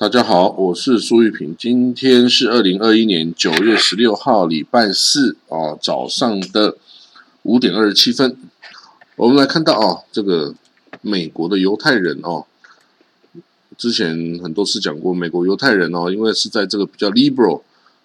大家好，我是苏玉平。今天是二零二一年九月十六号，礼拜四啊，早上的五点二十七分。我们来看到啊，这个美国的犹太人哦，之前很多次讲过，美国犹太人哦，因为是在这个比较 liberal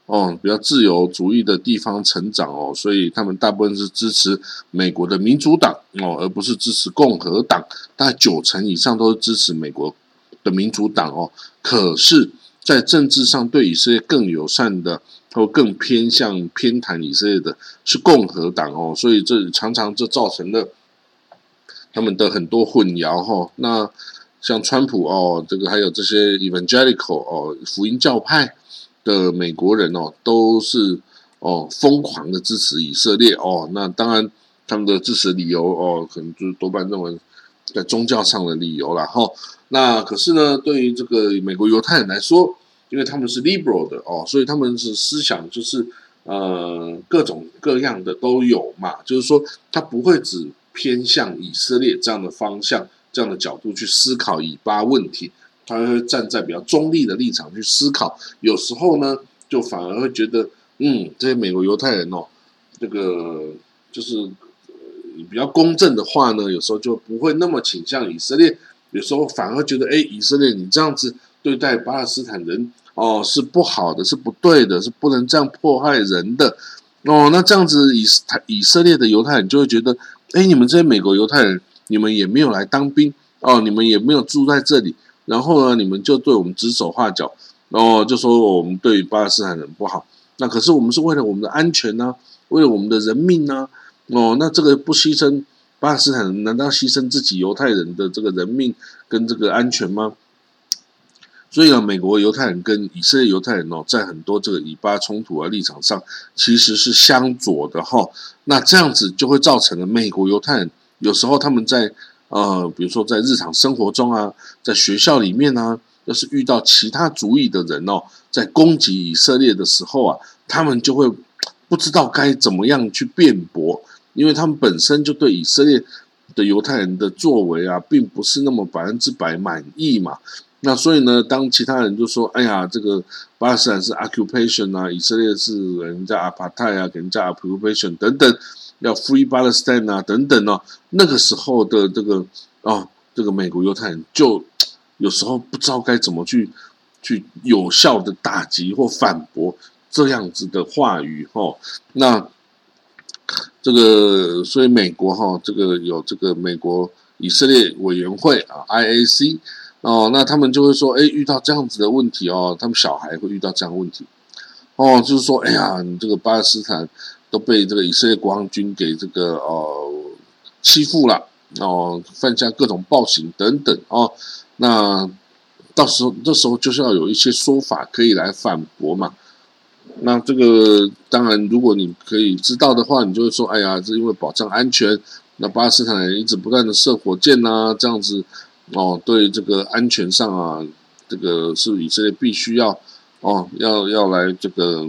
哦，比较自由主义的地方成长哦，所以他们大部分是支持美国的民主党哦，而不是支持共和党。大概九成以上都是支持美国。的民主党哦，可是，在政治上对以色列更友善的，或更偏向偏袒以色列的，是共和党哦，所以这常常就造成了他们的很多混淆哈。那像川普哦，这个还有这些 evangelical 哦，福音教派的美国人哦，都是哦疯狂的支持以色列哦。那当然，他们的支持理由哦，可能就是多半认为在宗教上的理由了哈。那可是呢，对于这个美国犹太人来说，因为他们是 liberal 的哦，所以他们是思想就是呃各种各样的都有嘛，就是说他不会只偏向以色列这样的方向、这样的角度去思考以巴问题，他会站在比较中立的立场去思考。有时候呢，就反而会觉得，嗯，这些美国犹太人哦，这个就是比较公正的话呢，有时候就不会那么倾向以色列。有时候反而觉得，哎，以色列你这样子对待巴勒斯坦人哦，是不好的，是不对的，是不能这样迫害人的哦。那这样子以以色列的犹太人就会觉得，哎，你们这些美国犹太人，你们也没有来当兵哦，你们也没有住在这里，然后呢，你们就对我们指手画脚，哦，就说我们对巴勒斯坦人不好。那可是我们是为了我们的安全呢，为了我们的人命呢，哦，那这个不牺牲。巴勒斯坦人难道牺牲自己犹太人的这个人命跟这个安全吗？所以呢，美国犹太人跟以色列犹太人哦，在很多这个以巴冲突啊立场上，其实是相左的哈。那这样子就会造成了美国犹太人有时候他们在呃，比如说在日常生活中啊，在学校里面呢，要是遇到其他族裔的人哦，在攻击以色列的时候啊，他们就会不知道该怎么样去辩驳。因为他们本身就对以色列的犹太人的作为啊，并不是那么百分之百满意嘛。那所以呢，当其他人就说：“哎呀，这个巴勒斯坦是 occupation 啊，以色列是人家 apartheid 啊，给人家 occupation 等等，要 free Palestine 啊等等哦。”那个时候的这个哦，这个美国犹太人就有时候不知道该怎么去去有效的打击或反驳这样子的话语哦。那这个，所以美国哈，这个有这个美国以色列委员会啊，IAC 哦，那他们就会说，哎，遇到这样子的问题哦，他们小孩会遇到这样问题哦，就是说，哎呀，你这个巴勒斯坦都被这个以色列国防军给这个呃欺负了哦，犯下各种暴行等等哦，那到时候这时候就是要有一些说法可以来反驳嘛。那这个当然，如果你可以知道的话，你就会说：“哎呀，是因为保障安全，那巴勒斯坦人一直不断的射火箭呐，这样子哦，对这个安全上啊，这个是以色列必须要哦，要要来这个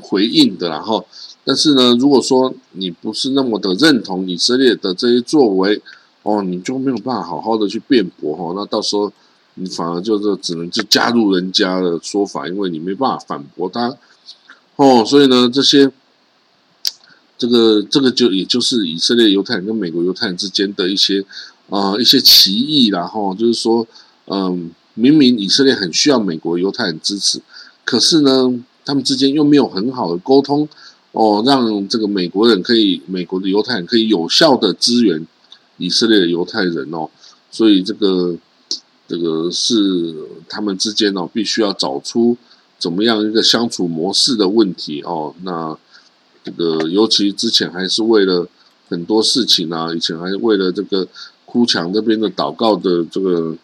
回应的。然后，但是呢，如果说你不是那么的认同以色列的这些作为，哦，你就没有办法好好的去辩驳哦，那到时候你反而就是只能就加入人家的说法，因为你没办法反驳他。哦，所以呢，这些，这个这个就也就是以色列犹太人跟美国犹太人之间的一些啊一些歧义，然后就是说，嗯，明明以色列很需要美国犹太人支持，可是呢，他们之间又没有很好的沟通，哦，让这个美国人可以美国的犹太人可以有效的支援以色列的犹太人哦，所以这个这个是他们之间哦，必须要找出。怎么样一个相处模式的问题哦？那这个尤其之前还是为了很多事情啊，以前还是为了这个哭墙这边的祷告的这个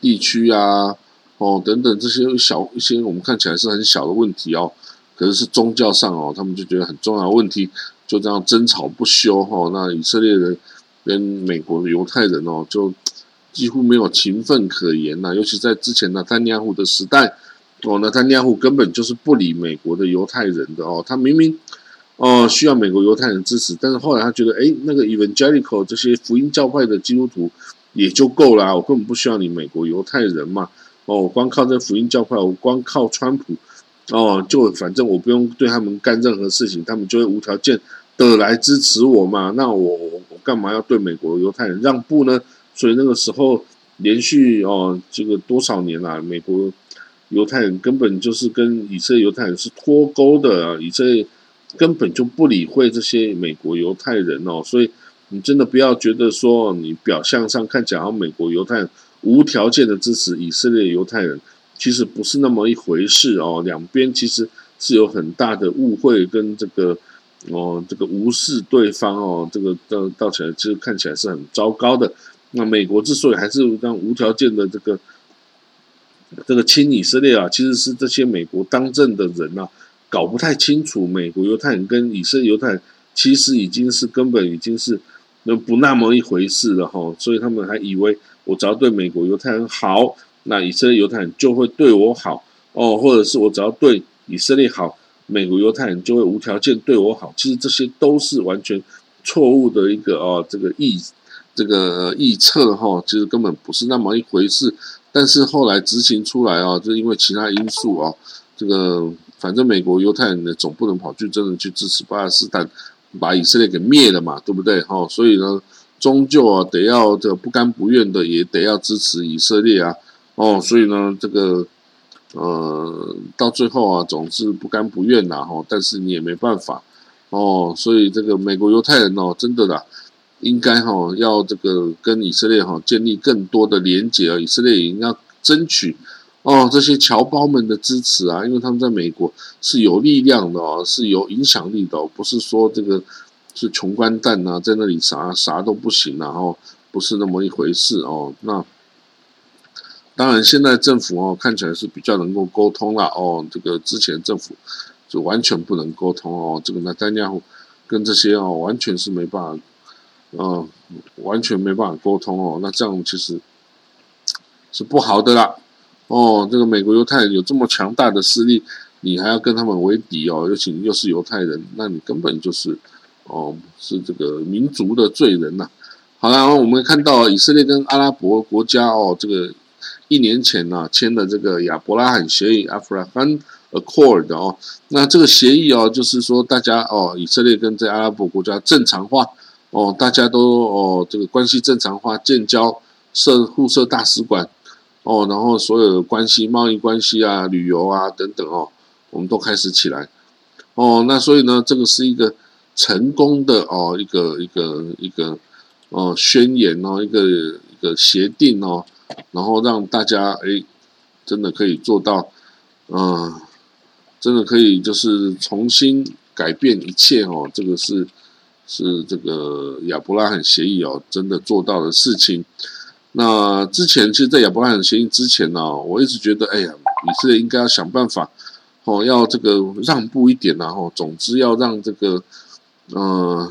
地区啊，哦等等这些小一些我们看起来是很小的问题哦，可是是宗教上哦，他们就觉得很重要的问题，就这样争吵不休哈。那以色列人跟美国的犹太人哦，就几乎没有情分可言呐，尤其在之前的丹尼亚胡的时代。哦，那丹尼亚胡根本就是不理美国的犹太人的哦，他明明哦需要美国犹太人支持，但是后来他觉得，哎，那个 evangelical 这些福音教派的基督徒也就够了，我根本不需要你美国犹太人嘛。哦，我光靠这福音教派，我光靠川普，哦，就反正我不用对他们干任何事情，他们就会无条件的来支持我嘛。那我我干嘛要对美国犹太人让步呢？所以那个时候连续哦，这个多少年啦，美国犹太人根本就是跟以色列犹太人是脱钩的啊，以色列根本就不理会这些美国犹太人哦，所以。你真的不要觉得说你表象上看起来，美国犹太人无条件的支持以色列犹太人，其实不是那么一回事哦。两边其实是有很大的误会跟这个哦，这个无视对方哦，这个到到起来其实看起来是很糟糕的。那美国之所以还是让无条件的这个这个亲以色列啊，其实是这些美国当政的人啊，搞不太清楚美国犹太人跟以色列犹太人其实已经是根本已经是。那不那么一回事了哈，所以他们还以为我只要对美国犹太人好，那以色列犹太人就会对我好哦，或者是我只要对以色列好，美国犹太人就会无条件对我好。其实这些都是完全错误的一个哦，这个臆这个预测哈，其实根本不是那么一回事。但是后来执行出来啊，就因为其他因素啊，这个反正美国犹太人呢总不能跑去真的去支持巴勒斯坦。把以色列给灭了嘛，对不对？哈，所以呢，终究啊，得要这不甘不愿的，也得要支持以色列啊。哦，所以呢，这个呃，到最后啊，总是不甘不愿呐。哈，但是你也没办法哦。所以这个美国犹太人哦，真的啦，应该哈要这个跟以色列哈建立更多的连结啊。以色列也应该争取。哦，这些侨胞们的支持啊，因为他们在美国是有力量的哦，是有影响力的，不是说这个是穷光蛋啊，在那里啥啥都不行，然后不是那么一回事哦。那当然，现在政府哦看起来是比较能够沟通了哦，这个之前政府就完全不能沟通哦，这个呢，丹家跟这些哦完全是没办法，嗯，完全没办法沟通哦，那这样其实 是不好的啦。哦，这个美国犹太人有这么强大的势力，你还要跟他们为敌哦？尤其又是犹太人，那你根本就是哦，是这个民族的罪人呐。好了，我们看到以色列跟阿拉伯国家哦，这个一年前呢签的这个亚伯拉罕协议 （Abraham Accord） 哦，那这个协议哦，就是说大家哦，以色列跟这阿拉伯国家正常化哦，大家都哦，这个关系正常化，建交设互设大使馆。哦，然后所有的关系、贸易关系啊、旅游啊等等哦，我们都开始起来。哦，那所以呢，这个是一个成功的哦，一个一个一个哦宣言哦，一个一个协定哦，然后让大家哎，真的可以做到，嗯，真的可以就是重新改变一切哦，这个是是这个亚伯拉罕协议哦，真的做到的事情。那之前，其实，在亚伯拉罕协议之前呢，我一直觉得，哎呀，以色列应该要想办法，哦，要这个让步一点，然后，总之要让这个，呃，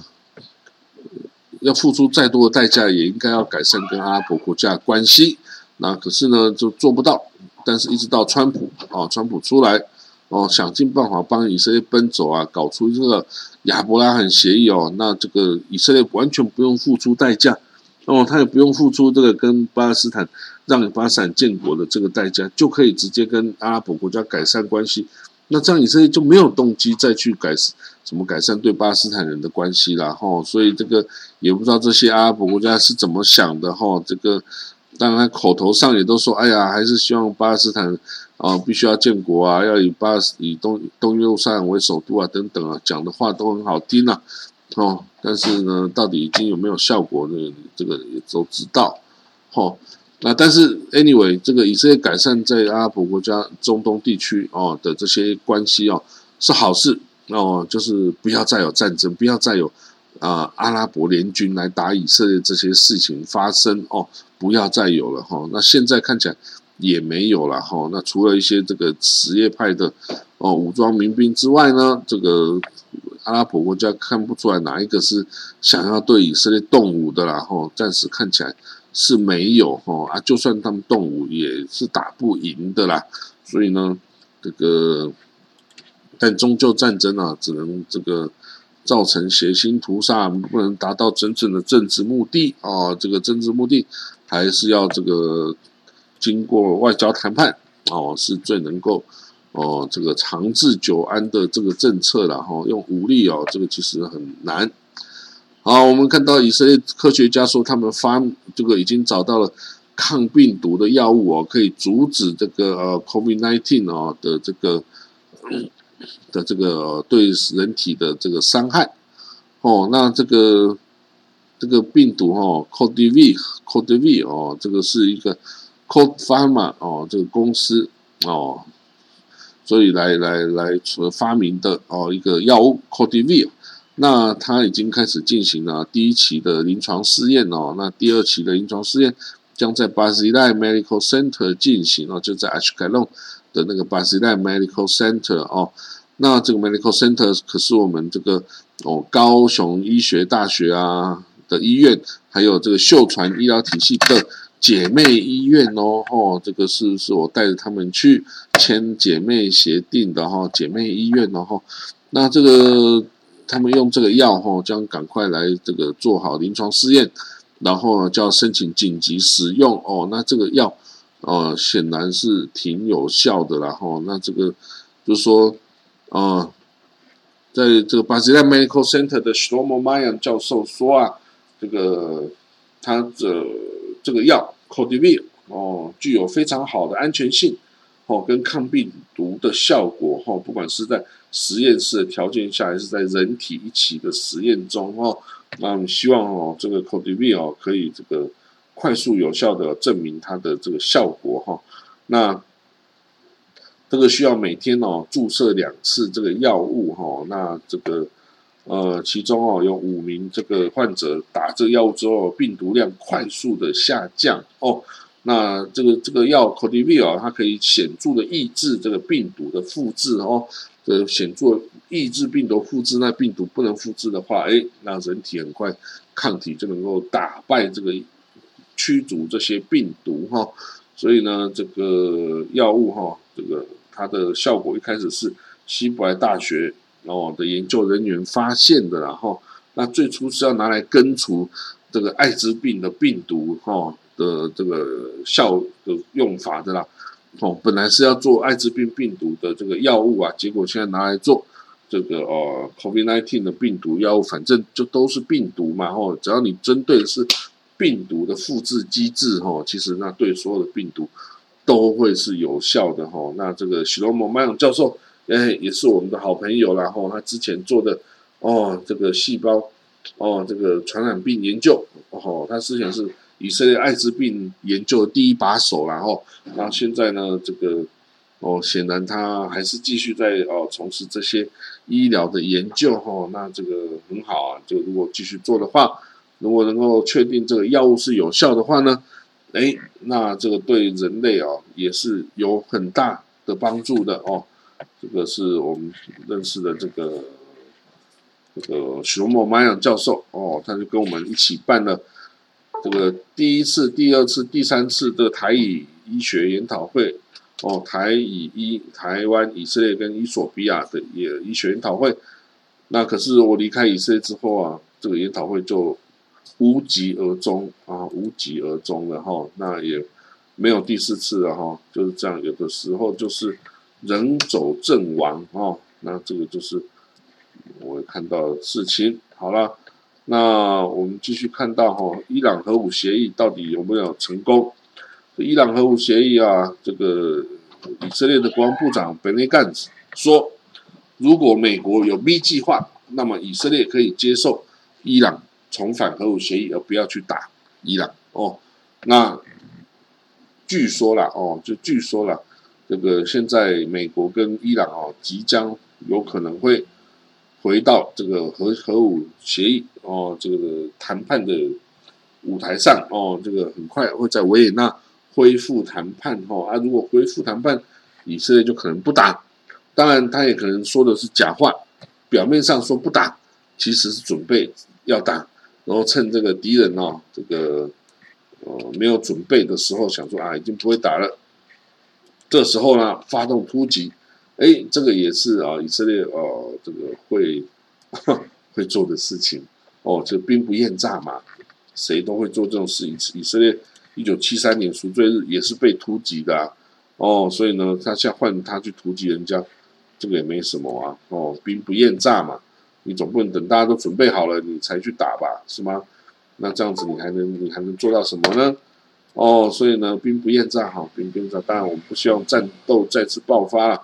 要付出再多的代价，也应该要改善跟阿拉伯国家的关系。那可是呢，就做不到。但是，一直到川普啊，川普出来，哦，想尽办法帮以色列奔走啊，搞出这个亚伯拉罕协议哦，那这个以色列完全不用付出代价。哦，他也不用付出这个跟巴勒斯坦让巴勒斯坦建国的这个代价，就可以直接跟阿拉伯国家改善关系。那这样以色列就没有动机再去改怎么改善对巴勒斯坦人的关系了哈。所以这个也不知道这些阿拉伯国家是怎么想的哈。这个当然口头上也都说，哎呀，还是希望巴勒斯坦啊必须要建国啊，要以巴以东东耶路撒冷为首都啊等等啊，讲的话都很好听啊。哦，但是呢，到底已经有没有效果呢？这个也都知道。哦，那但是 anyway，这个以色列改善在阿拉伯国家、中东地区哦的这些关系哦是好事哦，就是不要再有战争，不要再有啊阿拉伯联军来打以色列这些事情发生哦，不要再有了哈。那现在看起来也没有了哈。那除了一些这个什叶派的哦武装民兵之外呢，这个。阿拉伯国家看不出来哪一个是想要对以色列动武的啦，吼，暂时看起来是没有，吼啊，就算他们动武也是打不赢的啦，所以呢，这个，但终究战争啊，只能这个造成血腥屠杀，不能达到真正的政治目的啊，这个政治目的还是要这个。经过外交谈判哦，是最能够哦这个长治久安的这个政策了哈。用武力哦，这个其实很难。好，我们看到以色列科学家说，他们发这个已经找到了抗病毒的药物哦，可以阻止这个呃 COVID-19 哦的这个的这个对人体的这个伤害哦。那这个这个病毒哦 c o d v c o d v 哦，这个是一个 c o d Pharma 哦这个公司哦，所以来来来所发明的哦一个药物 c o d v 那它已经开始进行了第一期的临床试验哦，那第二期的临床试验将在巴西代 Medical Center 进行哦，就在 h k e l o n 的那个巴西代 Medical Center 哦，那这个 Medical Center 可是我们这个哦高雄医学大学啊的医院，还有这个秀传医疗体系的姐妹医院哦，哦，这个是是我带着他们去签姐妹协定的哈，姐妹医院哦哈，那这个。他们用这个药哈，将赶快来这个做好临床试验，然后呢就要申请紧急使用哦。那这个药呃，显然是挺有效的啦哈。那这个就是说，啊，在这个巴西代 Medical Center 的 Shlomo Mayan 教授说啊，这个他的这个药 c o d i v i 哦，具有非常好的安全性。哦，跟抗病毒的效果，哈，不管是在实验室的条件下，还是在人体一起的实验中，哦，那我们希望哦，这个 c o d i v i 哦，可以这个快速有效的证明它的这个效果，哈，那这个需要每天哦注射两次这个药物，哈，那这个呃，其中哦有五名这个患者打这个药物之后，病毒量快速的下降，哦。那这个这个药 c o d i v i l 它可以显著的抑制这个病毒的复制哦，呃，显著抑制病毒复制。那病毒不能复制的话，哎，那人体很快抗体就能够打败这个驱逐这些病毒哈。所以呢，这个药物哈，这个它的效果一开始是希伯来大学哦的研究人员发现的，然后那最初是要拿来根除这个艾滋病的病毒哈。的这个效的用法的啦，哦，本来是要做艾滋病病毒的这个药物啊，结果现在拿来做这个呃 COVID-19 的病毒药物，反正就都是病毒嘛，吼，只要你针对的是病毒的复制机制，吼，其实那对所有的病毒都会是有效的，吼。那这个许罗蒙麦永教授，哎，也是我们的好朋友啦，吼，他之前做的哦，这个细胞哦，这个传染病研究，哦，他之前是。以色列艾滋病研究的第一把手，然后，然后现在呢，这个哦，显然他还是继续在哦从事这些医疗的研究哈，那这个很好啊，就如果继续做的话，如果能够确定这个药物是有效的话呢，哎，那这个对人类啊也是有很大的帮助的哦。这个是我们认识的这个这个许荣茂马养教授哦，他就跟我们一起办了。这个第一次、第二次、第三次的台以医学研讨会，哦，台以医台湾、以色列跟伊索比亚的也医学研讨会，那可是我离开以色列之后啊，这个研讨会就无疾而终啊，无疾而终了哈，那也没有第四次了哈，就是这样，有的时候就是人走阵亡哈，那这个就是我看到的事情，好了。那我们继续看到哈，伊朗核武协议到底有没有成功？伊朗核武协议啊，这个以色列的国防部长本内干子说，如果美国有 B 计划，那么以色列可以接受伊朗重返核武协议，而不要去打伊朗哦。那据说了哦，就据说了，这个现在美国跟伊朗哦，即将有可能会。回到这个核核武协议哦，这个谈判的舞台上哦，这个很快会在维也纳恢复谈判哦。啊，如果恢复谈判，以色列就可能不打。当然，他也可能说的是假话，表面上说不打，其实是准备要打，然后趁这个敌人哦，这个呃没有准备的时候，想说啊，已经不会打了，这时候呢，发动突击。哎，这个也是啊，以色列哦，这个会 会做的事情哦，就兵不厌诈嘛，谁都会做这种事。以以色列一九七三年赎罪日也是被突击的啊，哦，所以呢，他现在换他去突击人家，这个也没什么啊，哦，兵不厌诈嘛，你总不能等大家都准备好了你才去打吧，是吗？那这样子你还能你还能做到什么呢？哦，所以呢，兵不厌诈，哈，兵不厌诈。当然，我们不希望战斗再次爆发了，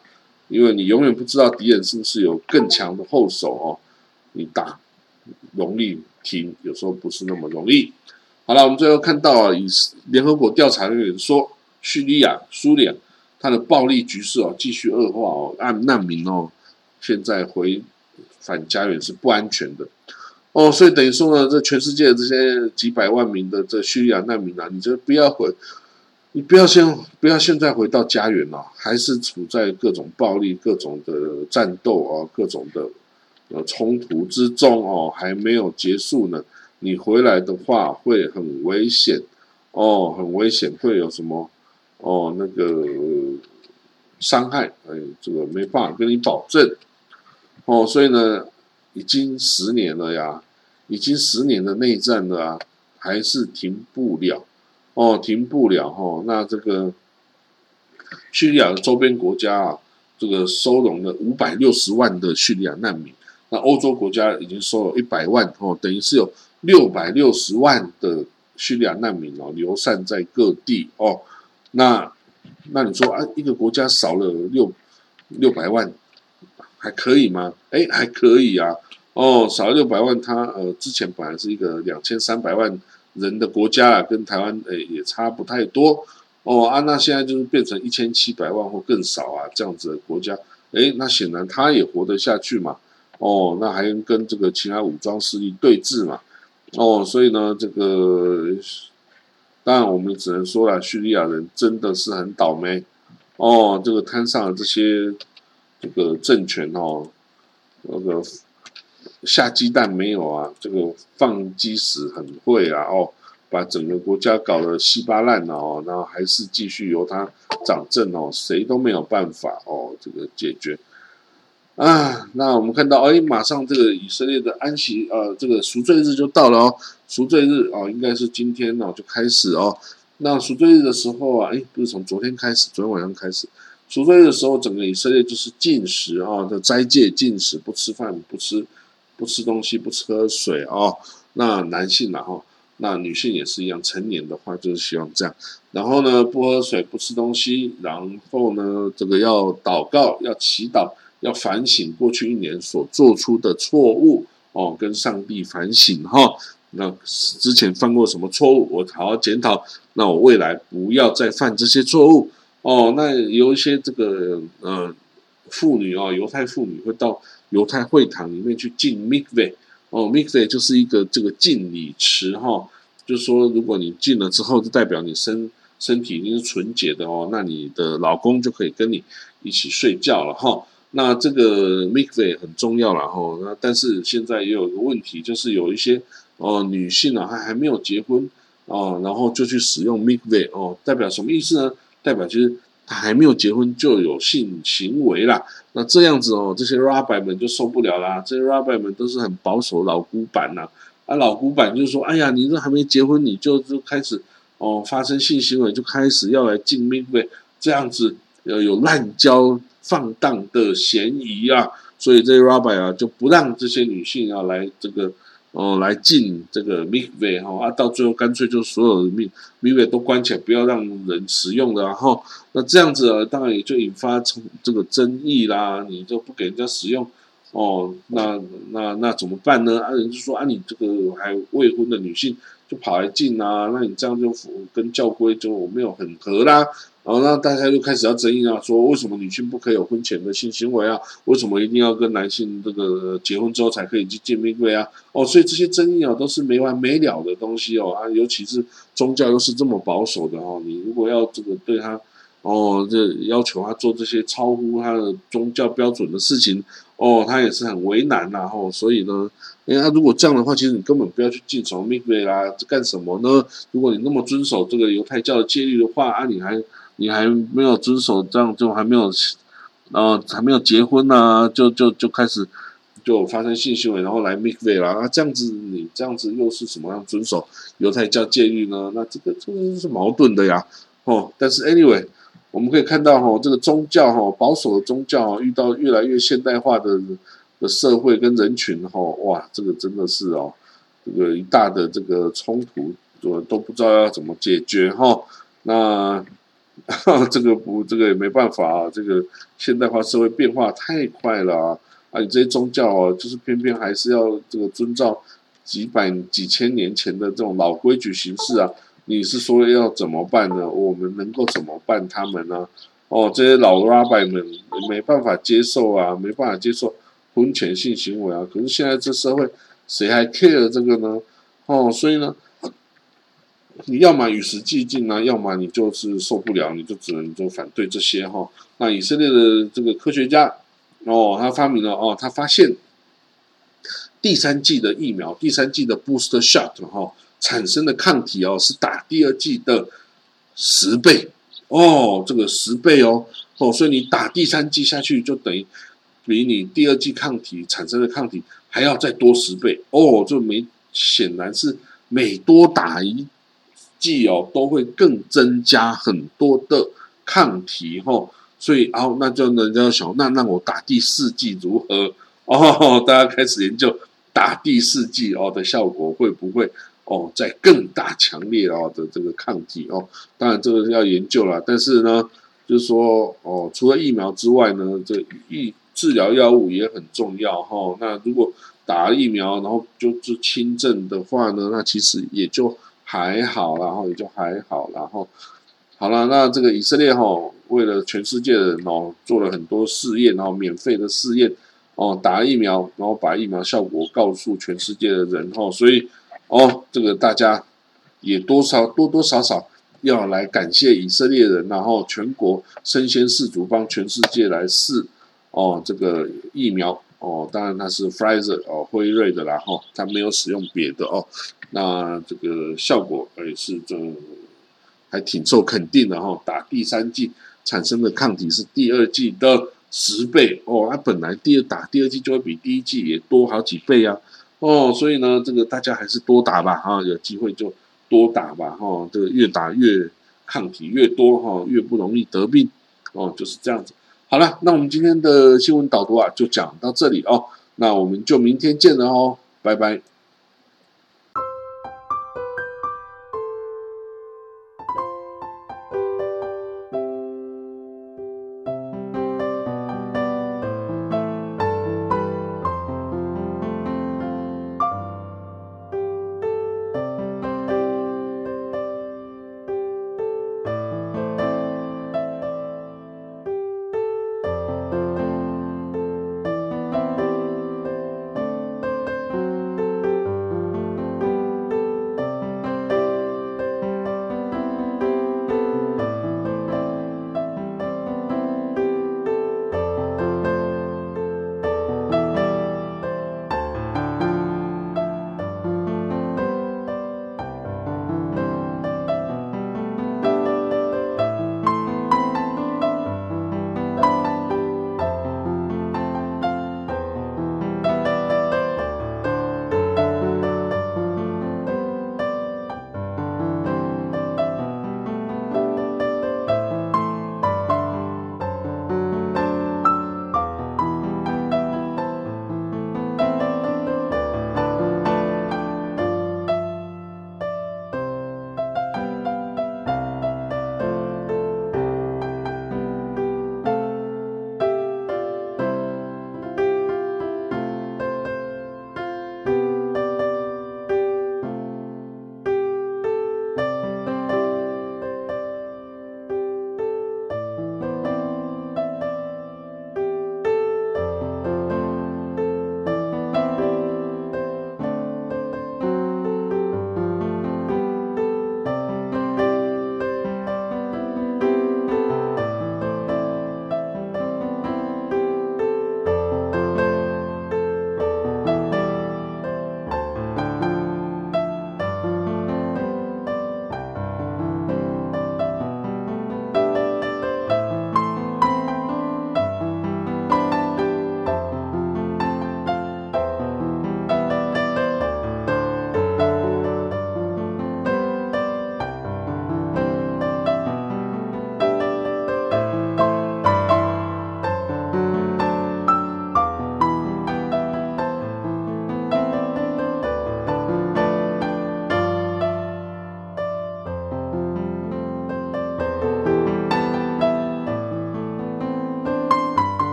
因为你永远不知道敌人是不是有更强的后手哦。你打容易停，有时候不是那么容易。好了，我们最后看到啊，以联合国调查人员说，叙利亚、苏联它的暴力局势哦继续恶化哦，按难民哦，现在回返家园是不安全的。哦，所以等于说呢，这全世界的这些几百万名的这叙利亚难民啊，你就不要回，你不要先不要现在回到家园了，还是处在各种暴力、各种的战斗啊、各种的呃冲突之中哦，还没有结束呢。你回来的话会很危险哦，很危险，会有什么哦那个伤害？哎，这个没办法跟你保证哦，所以呢。已经十年了呀，已经十年的内战了啊，还是停不了哦，停不了哈。那这个叙利亚的周边国家啊，这个收容了五百六十万的叙利亚难民，那欧洲国家已经收了一百万哦，等于是有六百六十万的叙利亚难民哦，流散在各地哦。那那你说啊，一个国家少了六六百万？还可以吗？哎，还可以啊。哦，少了六百万，它呃之前本来是一个两千三百万人的国家啊，跟台湾诶也差不太多。哦啊，那现在就是变成一千七百万或更少啊这样子的国家。哎，那显然它也活得下去嘛。哦，那还跟这个其他武装势力对峙嘛。哦，所以呢，这个当然我们只能说了，叙利亚人真的是很倒霉。哦，这个摊上了这些。这个政权哦，那个下鸡蛋没有啊？这个放鸡屎很会啊！哦，把整个国家搞得稀巴烂了哦，然后还是继续由他掌政哦，谁都没有办法哦，这个解决啊。那我们看到，哎，马上这个以色列的安息呃，这个赎罪日就到了哦，赎罪日哦，应该是今天哦就开始哦。那赎罪日的时候啊，哎，不是从昨天开始，昨天晚上开始。赎罪的时候，整个以色列就是禁食啊，的斋戒禁食，不吃饭，不吃不吃东西，不吃喝水啊。那男性然后，那女性也是一样，成年的话就是希望这样。然后呢，不喝水，不吃东西，然后呢，这个要祷告，要祈祷，要反省过去一年所做出的错误哦，跟上帝反省哈。那之前犯过什么错误，我好好检讨，那我未来不要再犯这些错误。哦，那有一些这个呃妇女啊，犹太妇女会到犹太会堂里面去敬 mikve，哦，mikve 就是一个这个敬礼池哈，就是说如果你进了之后，就代表你身身体已经是纯洁的哦，那你的老公就可以跟你一起睡觉了哈。那这个 mikve 很重要了哈，那但是现在也有一个问题，就是有一些哦女性啊，她还没有结婚哦，然后就去使用 mikve 哦，代表什么意思呢？代表就是他还没有结婚就有性行为啦，那这样子哦，这些 rabbi 们就受不了啦。这些 rabbi 们都是很保守老古板呐，啊，老古板就说，哎呀，你这还没结婚你就就开始哦发生性行为，就开始要来禁命呗，这样子要有滥交放荡的嫌疑啊，所以这些 rabbi 啊就不让这些女性啊来这个。哦，来进这个 mikve 哈啊，到最后干脆就所有的 mik mikve 都关起来，不要让人使用的。然后那这样子，当然也就引发从这个争议啦。你就不给人家使用，哦，那那那怎么办呢？啊，人就说啊，你这个还未婚的女性就跑来进啊，那你这样就跟教规就没有很合啦。然后那大家就开始要争议啊，说为什么女性不可以有婚前的性行为啊？为什么一定要跟男性这个结婚之后才可以去见面会啊？哦，所以这些争议啊都是没完没了的东西哦啊，尤其是宗教又是这么保守的哦，你如果要这个对他哦，这要求他做这些超乎他的宗教标准的事情哦，他也是很为难呐哦，所以呢，因为他如果这样的话，其实你根本不要去进什么 m i 啦，干什么呢？如果你那么遵守这个犹太教的戒律的话啊，你还。你还没有遵守，这样就还没有，呃，还没有结婚呢，就就就开始就发生性行为，然后来 make way 啦，那这样子你这样子又是什么样遵守犹太教戒律呢？那这个这个是矛盾的呀，哦，但是 anyway，我们可以看到哈，这个宗教哈，保守的宗教遇到越来越现代化的的社会跟人群哈，哇，这个真的是哦，这个一大的这个冲突，我都不知道要怎么解决哈，那。这个不，这个也没办法啊。这个现代化社会变化太快了啊！啊，你这些宗教啊，就是偏偏还是要这个遵照几百几千年前的这种老规矩行事啊。你是说要怎么办呢？我们能够怎么办他们呢？哦，这些老 rabbi 们没办法接受啊，没办法接受婚前性行为啊。可是现在这社会谁还 care 这个呢？哦，所以呢？你要么与时俱进呢，要么你就是受不了，你就只能就反对这些哈。那以色列的这个科学家哦，他发明了哦，他发现第三季的疫苗，第三季的 booster shot 哈产生的抗体哦，是打第二季的十倍哦，这个十倍哦哦，所以你打第三季下去，就等于比你第二季抗体产生的抗体还要再多十倍哦，就没显然是每多打一。剂哦，都会更增加很多的抗体哈，所以哦，那就人家想，那那我打第四剂如何？哦，大家开始研究打第四剂哦的效果会不会哦，在更大强烈哦的这个抗体哦，当然这个要研究了，但是呢，就是说哦，除了疫苗之外呢，这疫治疗药物也很重要哈。那如果打疫苗然后就是轻症的话呢，那其实也就。还好，然后也就还好，然后好了。那这个以色列哈，为了全世界的人哦，做了很多试验，然后免费的试验哦，打疫苗，然后把疫苗效果告诉全世界的人哦。所以哦，这个大家也多少多多少少要来感谢以色列人，然后全国身先士卒，帮全世界来试哦这个疫苗哦。当然它是 Pfizer 哦，辉瑞的啦哈，它没有使用别的哦。那这个效果也是这还挺受肯定的哈，打第三剂产生的抗体是第二剂的十倍哦，那本来第二打第二剂就会比第一剂也多好几倍啊哦，所以呢，这个大家还是多打吧哈，有机会就多打吧哈，这个越打越抗体越多哈，越不容易得病哦，就是这样子。好了，那我们今天的新闻导读啊，就讲到这里哦，那我们就明天见了哦，拜拜。